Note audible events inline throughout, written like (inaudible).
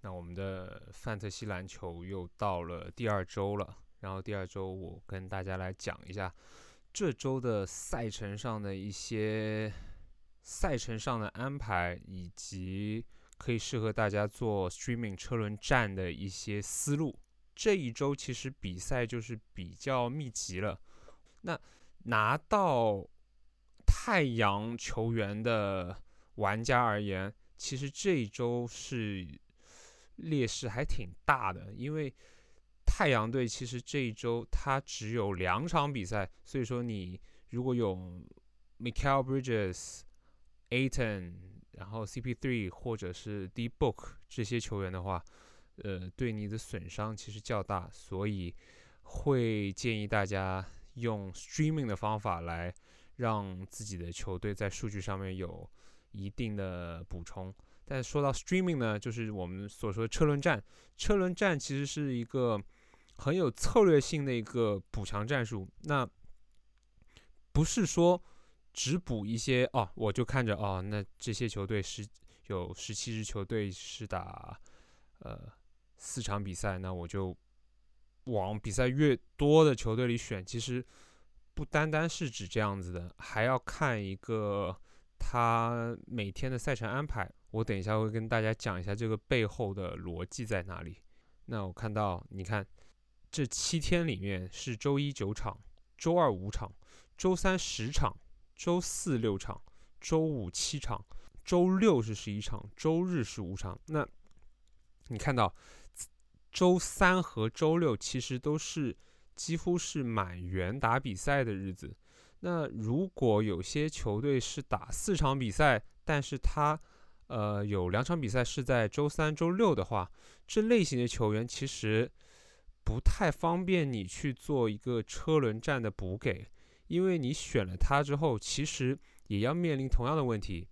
那我们的范特西篮球又到了第二周了，然后第二周我跟大家来讲一下这周的赛程上的一些赛程上的安排，以及可以适合大家做 streaming 车轮战的一些思路。这一周其实比赛就是比较密集了，那拿到太阳球员的玩家而言，其实这一周是劣势还挺大的，因为太阳队其实这一周他只有两场比赛，所以说你如果有 Michael Bridges、Aton，然后 CP3 或者是 D Book 这些球员的话。呃，对你的损伤其实较大，所以会建议大家用 streaming 的方法来让自己的球队在数据上面有一定的补充。但说到 streaming 呢，就是我们所说的车轮战。车轮战其实是一个很有策略性的一个补强战术。那不是说只补一些哦，我就看着哦，那这些球队是有十七支球队是打呃。四场比赛，那我就往比赛越多的球队里选。其实不单单是指这样子的，还要看一个他每天的赛程安排。我等一下会跟大家讲一下这个背后的逻辑在哪里。那我看到，你看这七天里面是周一九场，周二五场，周三十场，周四六场，周五七场，周六是十一场，周日是五场。那你看到？周三和周六其实都是几乎是满员打比赛的日子。那如果有些球队是打四场比赛，但是他呃有两场比赛是在周三、周六的话，这类型的球员其实不太方便你去做一个车轮战的补给，因为你选了他之后，其实也要面临同样的问题，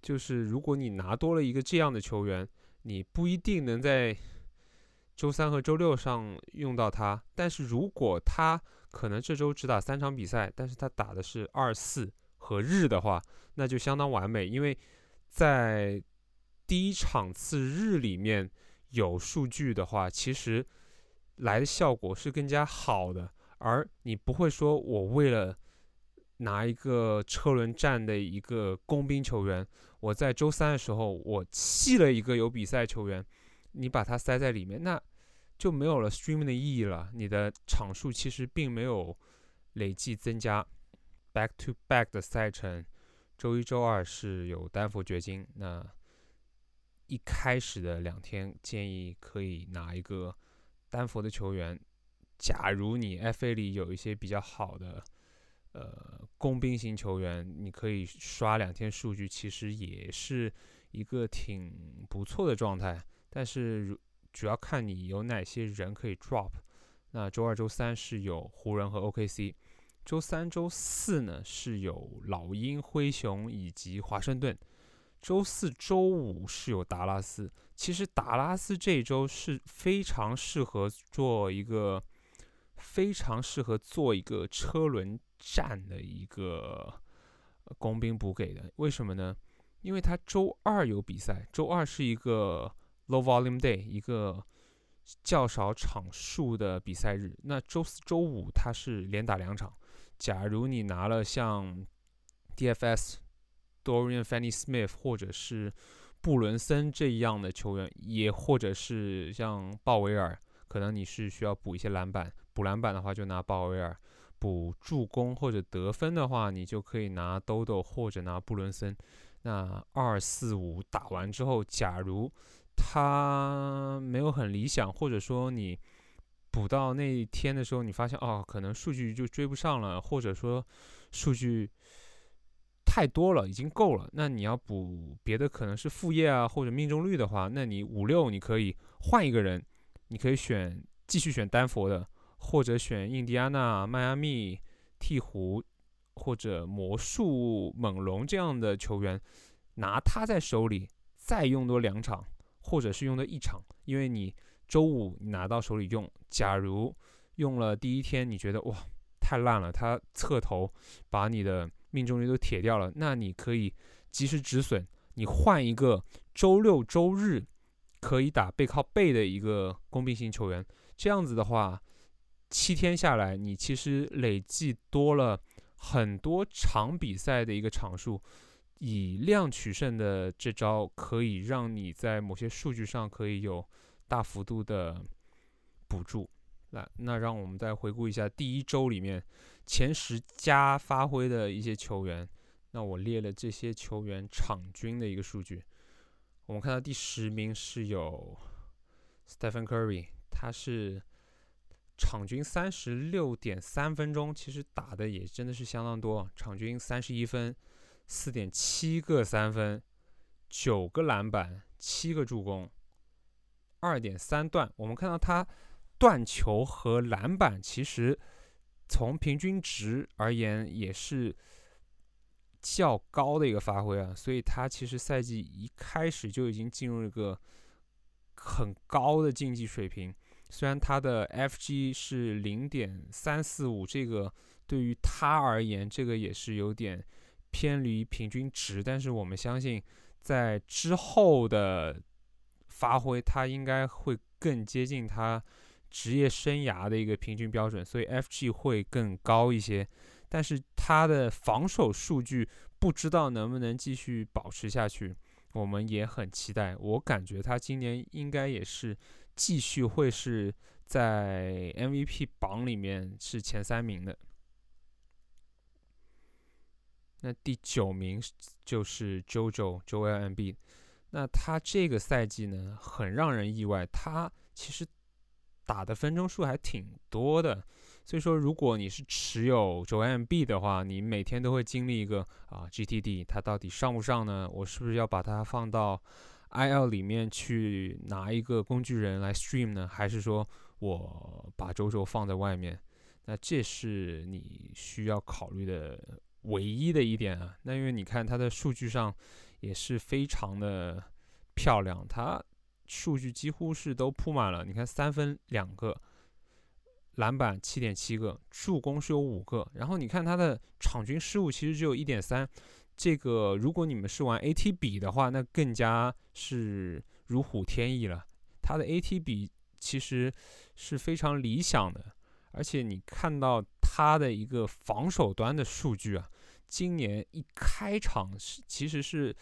就是如果你拿多了一个这样的球员，你不一定能在。周三和周六上用到他，但是如果他可能这周只打三场比赛，但是他打的是二四和日的话，那就相当完美，因为在第一场次日里面有数据的话，其实来的效果是更加好的，而你不会说我为了拿一个车轮战的一个工兵球员，我在周三的时候我弃了一个有比赛球员。你把它塞在里面，那就没有了 streaming 的意义了。你的场数其实并没有累计增加。back to back 的赛程，周一、周二是有丹佛掘金。那一开始的两天建议可以拿一个丹佛的球员。假如你 FA 里有一些比较好的呃工兵型球员，你可以刷两天数据，其实也是一个挺不错的状态。但是如主要看你有哪些人可以 drop。那周二、周三是有湖人和 OKC，周三、周四呢是有老鹰、灰熊以及华盛顿，周四周五是有达拉斯。其实达拉斯这周是非常适合做一个非常适合做一个车轮战的一个工兵补给的。为什么呢？因为他周二有比赛，周二是一个。Low volume day，一个较少场数的比赛日。那周四周五它是连打两场。假如你拿了像 DFS Dorian Finney-Smith 或者是布伦森这样的球员，也或者是像鲍威尔，可能你是需要补一些篮板。补篮板的话就拿鲍威尔；补助攻或者得分的话，你就可以拿 Dodo 或者拿布伦森。那二四五打完之后，假如他没有很理想，或者说你补到那一天的时候，你发现哦，可能数据就追不上了，或者说数据太多了，已经够了。那你要补别的，可能是副业啊，或者命中率的话，那你五六你可以换一个人，你可以选继续选丹佛的，或者选印第安纳、迈阿密、鹈鹕或者魔术、猛龙这样的球员，拿他在手里再用多两场。或者是用的一场，因为你周五拿到手里用，假如用了第一天，你觉得哇太烂了，他侧头把你的命中率都铁掉了，那你可以及时止损，你换一个周六周日可以打背靠背的一个工兵型球员，这样子的话，七天下来，你其实累计多了很多场比赛的一个场数。以量取胜的这招，可以让你在某些数据上可以有大幅度的补助。那那让我们再回顾一下第一周里面前十佳发挥的一些球员。那我列了这些球员场均的一个数据。我们看到第十名是有 Stephen Curry，他是场均三十六点三分钟，其实打的也真的是相当多，场均三十一分。四点七个三分，九个篮板，七个助攻，二点三断。我们看到他断球和篮板，其实从平均值而言也是较高的一个发挥啊。所以他其实赛季一开始就已经进入一个很高的竞技水平。虽然他的 FG 是零点三四五，这个对于他而言，这个也是有点。偏离平均值，但是我们相信，在之后的发挥，他应该会更接近他职业生涯的一个平均标准，所以 FG 会更高一些。但是他的防守数据不知道能不能继续保持下去，我们也很期待。我感觉他今年应该也是继续会是在 MVP 榜里面是前三名的。那第九名就是 JoJo Joel M B，那他这个赛季呢很让人意外，他其实打的分钟数还挺多的，所以说如果你是持有 Joel M B 的话，你每天都会经历一个啊 GTD，他到底上不上呢？我是不是要把它放到 IL 里面去拿一个工具人来 stream 呢？还是说我把 JoJo 放在外面？那这是你需要考虑的。唯一的一点啊，那因为你看他的数据上也是非常的漂亮，他数据几乎是都铺满了。你看三分两个，篮板七点七个，助攻是有五个。然后你看他的场均失误其实只有一点三，这个如果你们是玩 AT 比的话，那更加是如虎添翼了。他的 AT 比其实是非常理想的，而且你看到他的一个防守端的数据啊。今年一开场是其实是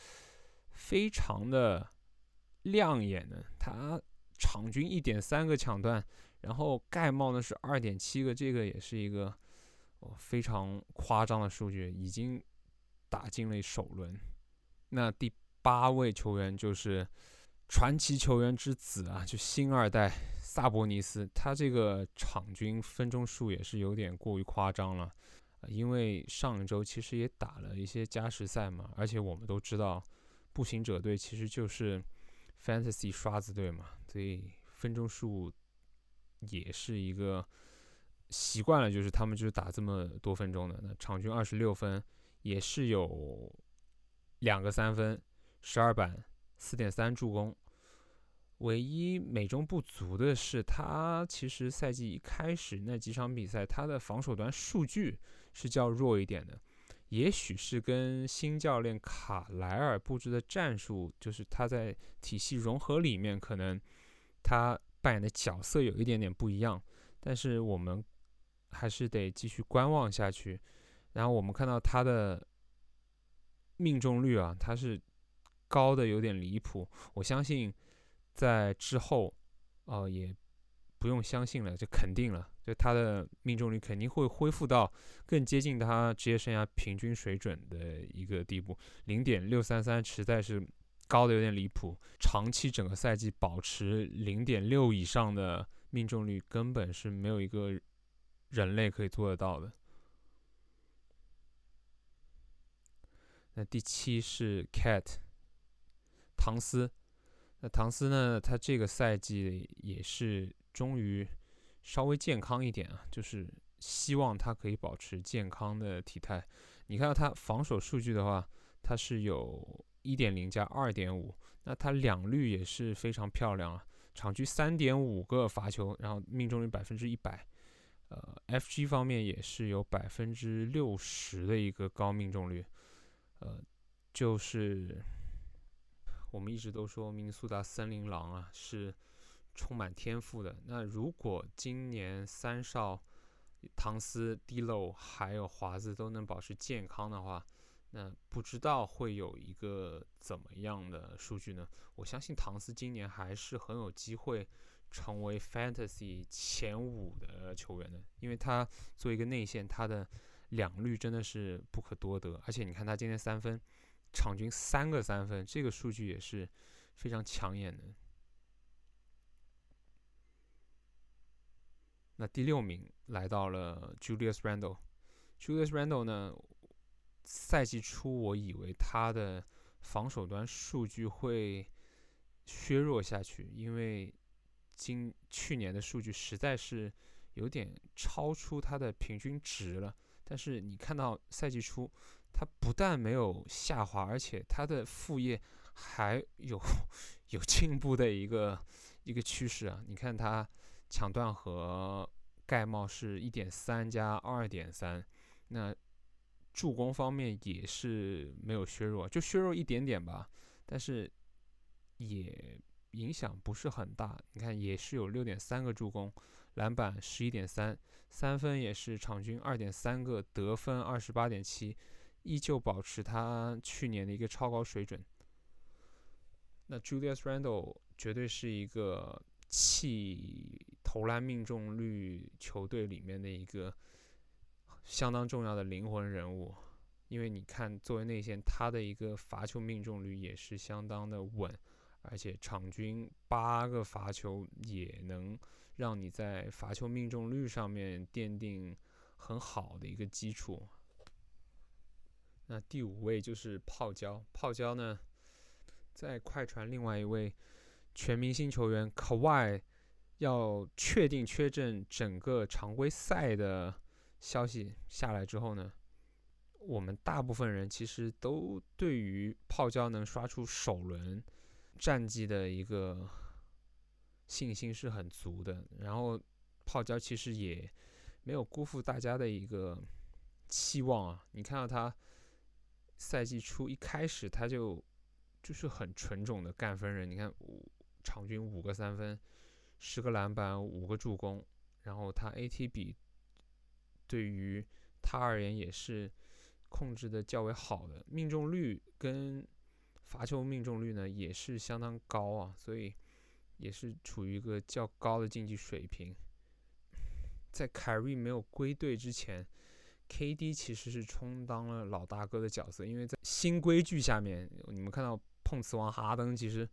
非常的亮眼的，他场均一点三个抢断，然后盖帽呢是二点七个，这个也是一个非常夸张的数据，已经打进了首轮。那第八位球员就是传奇球员之子啊，就新二代萨博尼斯，他这个场均分钟数也是有点过于夸张了。因为上一周其实也打了一些加时赛嘛，而且我们都知道，步行者队其实就是 fantasy 刷子队嘛，所以分钟数也是一个习惯了，就是他们就是打这么多分钟的。那场均二十六分，也是有两个三分，十二板，四点三助攻。唯一美中不足的是，他其实赛季一开始那几场比赛，他的防守端数据。是较弱一点的，也许是跟新教练卡莱尔布置的战术，就是他在体系融合里面，可能他扮演的角色有一点点不一样。但是我们还是得继续观望下去。然后我们看到他的命中率啊，他是高的有点离谱。我相信在之后，哦也。不用相信了，就肯定了，就他的命中率肯定会恢复到更接近他职业生涯平均水准的一个地步。零点六三三实在是高的有点离谱，长期整个赛季保持零点六以上的命中率，根本是没有一个人类可以做得到的。那第七是 Cat 唐斯，那唐斯呢？他这个赛季也是。终于稍微健康一点啊，就是希望他可以保持健康的体态。你看到他防守数据的话，他是有一点零加二点五，那他两率也是非常漂亮啊，场均三点五个罚球，然后命中率百分之一百。呃，FG 方面也是有百分之六十的一个高命中率。呃，就是我们一直都说明尼苏达森林狼啊是充满天赋的。那如果今年三少唐斯、迪漏还有华子都能保持健康的话，那不知道会有一个怎么样的数据呢？我相信唐斯今年还是很有机会成为 Fantasy 前五的球员的，因为他作为一个内线，他的两率真的是不可多得。而且你看他今天三分，场均三个三分，这个数据也是非常抢眼的。那第六名来到了 Julius Randle，Julius Randle 呢？赛季初，我以为他的防守端数据会削弱下去，因为今去年的数据实在是有点超出他的平均值了。但是你看到赛季初，他不但没有下滑，而且他的副业还有 (laughs) 有进步的一个一个趋势啊！你看他抢断和盖帽是一点三加二点三，那。助攻方面也是没有削弱，就削弱一点点吧，但是也影响不是很大。你看，也是有六点三个助攻，篮板十一点三，三分也是场均二点三个，得分二十八点七，依旧保持他去年的一个超高水准。那 Julius Randle 绝对是一个弃投篮命中率球队里面的一个。相当重要的灵魂人物，因为你看，作为内线，他的一个罚球命中率也是相当的稳，而且场均八个罚球也能让你在罚球命中率上面奠定很好的一个基础。那第五位就是泡椒，泡椒呢，在快船另外一位全明星球员 Kawhi 要确定缺阵整个常规赛的。消息下来之后呢，我们大部分人其实都对于泡椒能刷出首轮战绩的一个信心是很足的。然后泡椒其实也没有辜负大家的一个期望啊。你看到他赛季初一开始他就就是很纯种的干分人，你看五场均五个三分，十个篮板，五个助攻，然后他 AT 比。对于他而言也是控制的较为好的，命中率跟罚球命中率呢也是相当高啊，所以也是处于一个较高的竞技水平。在凯瑞没有归队之前，KD 其实是充当了老大哥的角色，因为在新规矩下面，你们看到碰瓷王哈登其实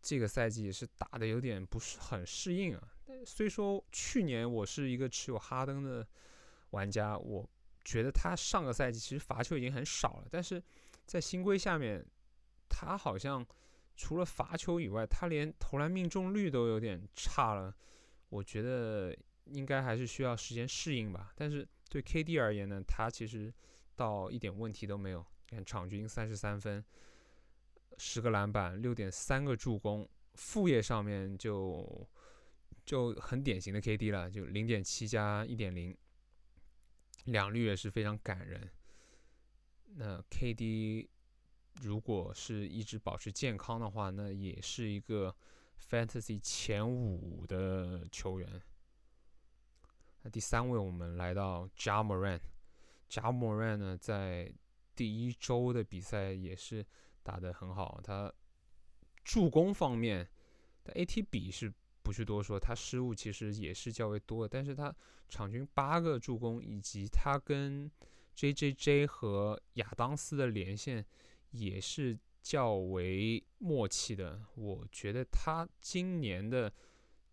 这个赛季是打的有点不是很适应啊。虽说去年我是一个持有哈登的。玩家，我觉得他上个赛季其实罚球已经很少了，但是在新规下面，他好像除了罚球以外，他连投篮命中率都有点差了。我觉得应该还是需要时间适应吧。但是对 KD 而言呢，他其实倒一点问题都没有。你看，场均三十三分，十个篮板，六点三个助攻，副业上面就就很典型的 KD 了，就零点七加一点零。两率也是非常感人。那 KD 如果是一直保持健康的话，那也是一个 Fantasy 前五的球员。那第三位，我们来到 Ja Moran。Ja Moran 呢，在第一周的比赛也是打得很好。他助攻方面他 AT 比是。不去多说，他失误其实也是较为多的，但是他场均八个助攻，以及他跟 J J J 和亚当斯的连线也是较为默契的。我觉得他今年的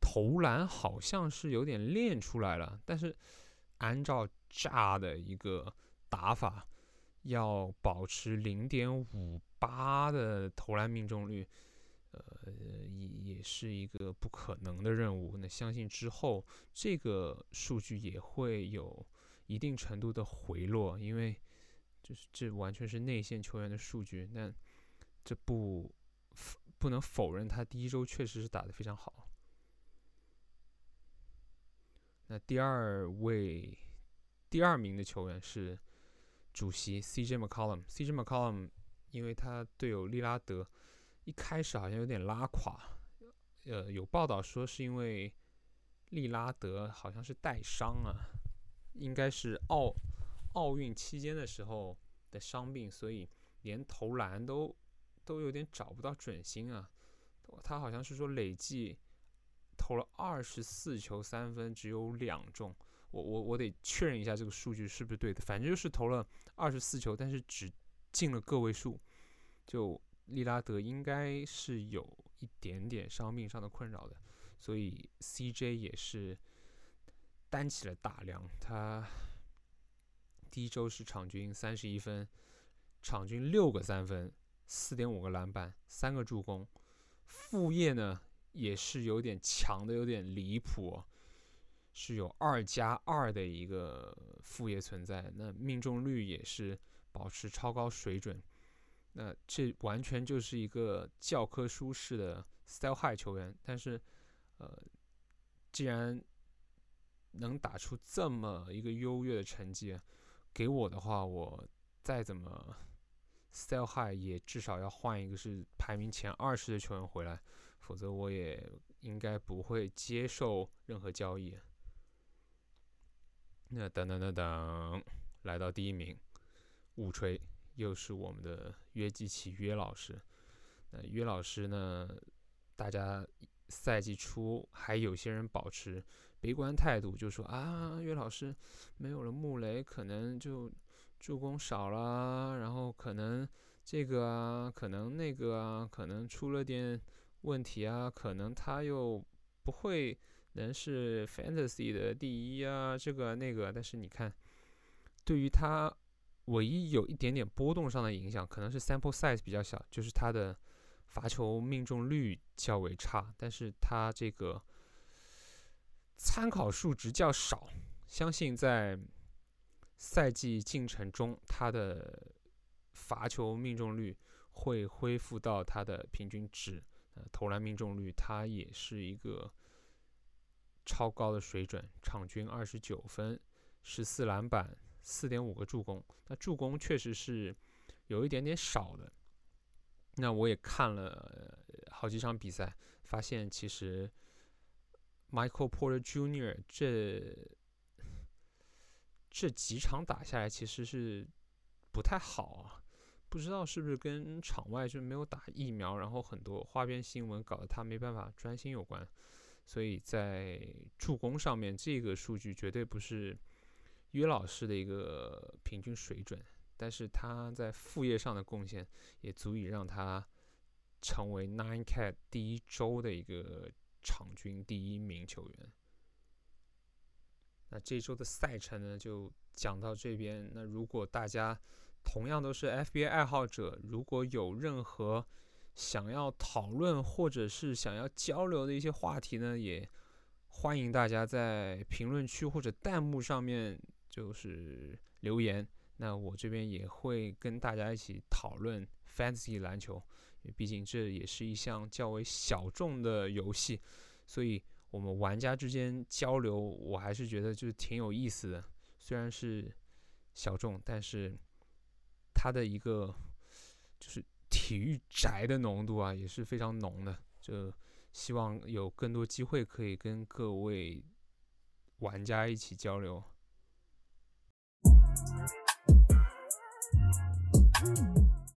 投篮好像是有点练出来了，但是按照炸的一个打法，要保持零点五八的投篮命中率。呃，也也是一个不可能的任务。那相信之后这个数据也会有一定程度的回落，因为就是这完全是内线球员的数据。那这不不能否认，他第一周确实是打得非常好。那第二位第二名的球员是主席 CJ McCollum，CJ McCollum。因为他队友利拉德一开始好像有点拉垮，呃，有报道说是因为利拉德好像是带伤啊，应该是奥奥运期间的时候的伤病，所以连投篮都都有点找不到准心啊。他好像是说累计投了二十四球三分，只有两中。我我我得确认一下这个数据是不是对的，反正就是投了二十四球，但是只进了个位数。就利拉德应该是有一点点伤病上的困扰的，所以 CJ 也是担起了大梁。他第一周是场均三十一分，场均六个三分，四点五个篮板，三个助攻。副业呢也是有点强的，有点离谱，是有二加二的一个副业存在。那命中率也是保持超高水准。那这完全就是一个教科书式的 style high 球员。但是，呃，既然能打出这么一个优越的成绩，给我的话，我再怎么。Style high 也至少要换一个是排名前二十的球员回来，否则我也应该不会接受任何交易。那等等等等，来到第一名，误吹，又是我们的约基奇约老师。那约老师呢？大家赛季初还有些人保持悲观态度，就说啊，约老师没有了穆雷，可能就。助攻少了，然后可能这个啊，可能那个啊，可能出了点问题啊，可能他又不会能是 fantasy 的第一啊，这个那个。但是你看，对于他唯一有一点点波动上的影响，可能是 sample size 比较小，就是他的罚球命中率较为差，但是他这个参考数值较少，相信在。赛季进程中，他的罚球命中率会恢复到他的平均值。呃，投篮命中率，他也是一个超高的水准，场均二十九分，十四篮板，四点五个助攻。那助攻确实是有一点点少的。那我也看了好几场比赛，发现其实 Michael Porter Jr. 这。这几场打下来其实是不太好啊，不知道是不是跟场外就没有打疫苗，然后很多花边新闻搞得他没办法专心有关。所以在助攻上面，这个数据绝对不是约老师的一个平均水准，但是他在副业上的贡献也足以让他成为 Nine Cat 第一周的一个场均第一名球员。那这周的赛程呢，就讲到这边。那如果大家同样都是 FBA 爱好者，如果有任何想要讨论或者是想要交流的一些话题呢，也欢迎大家在评论区或者弹幕上面就是留言。那我这边也会跟大家一起讨论 Fantasy 篮球，毕竟这也是一项较为小众的游戏，所以。我们玩家之间交流，我还是觉得就是挺有意思的。虽然是小众，但是它的一个就是体育宅的浓度啊，也是非常浓的。就希望有更多机会可以跟各位玩家一起交流。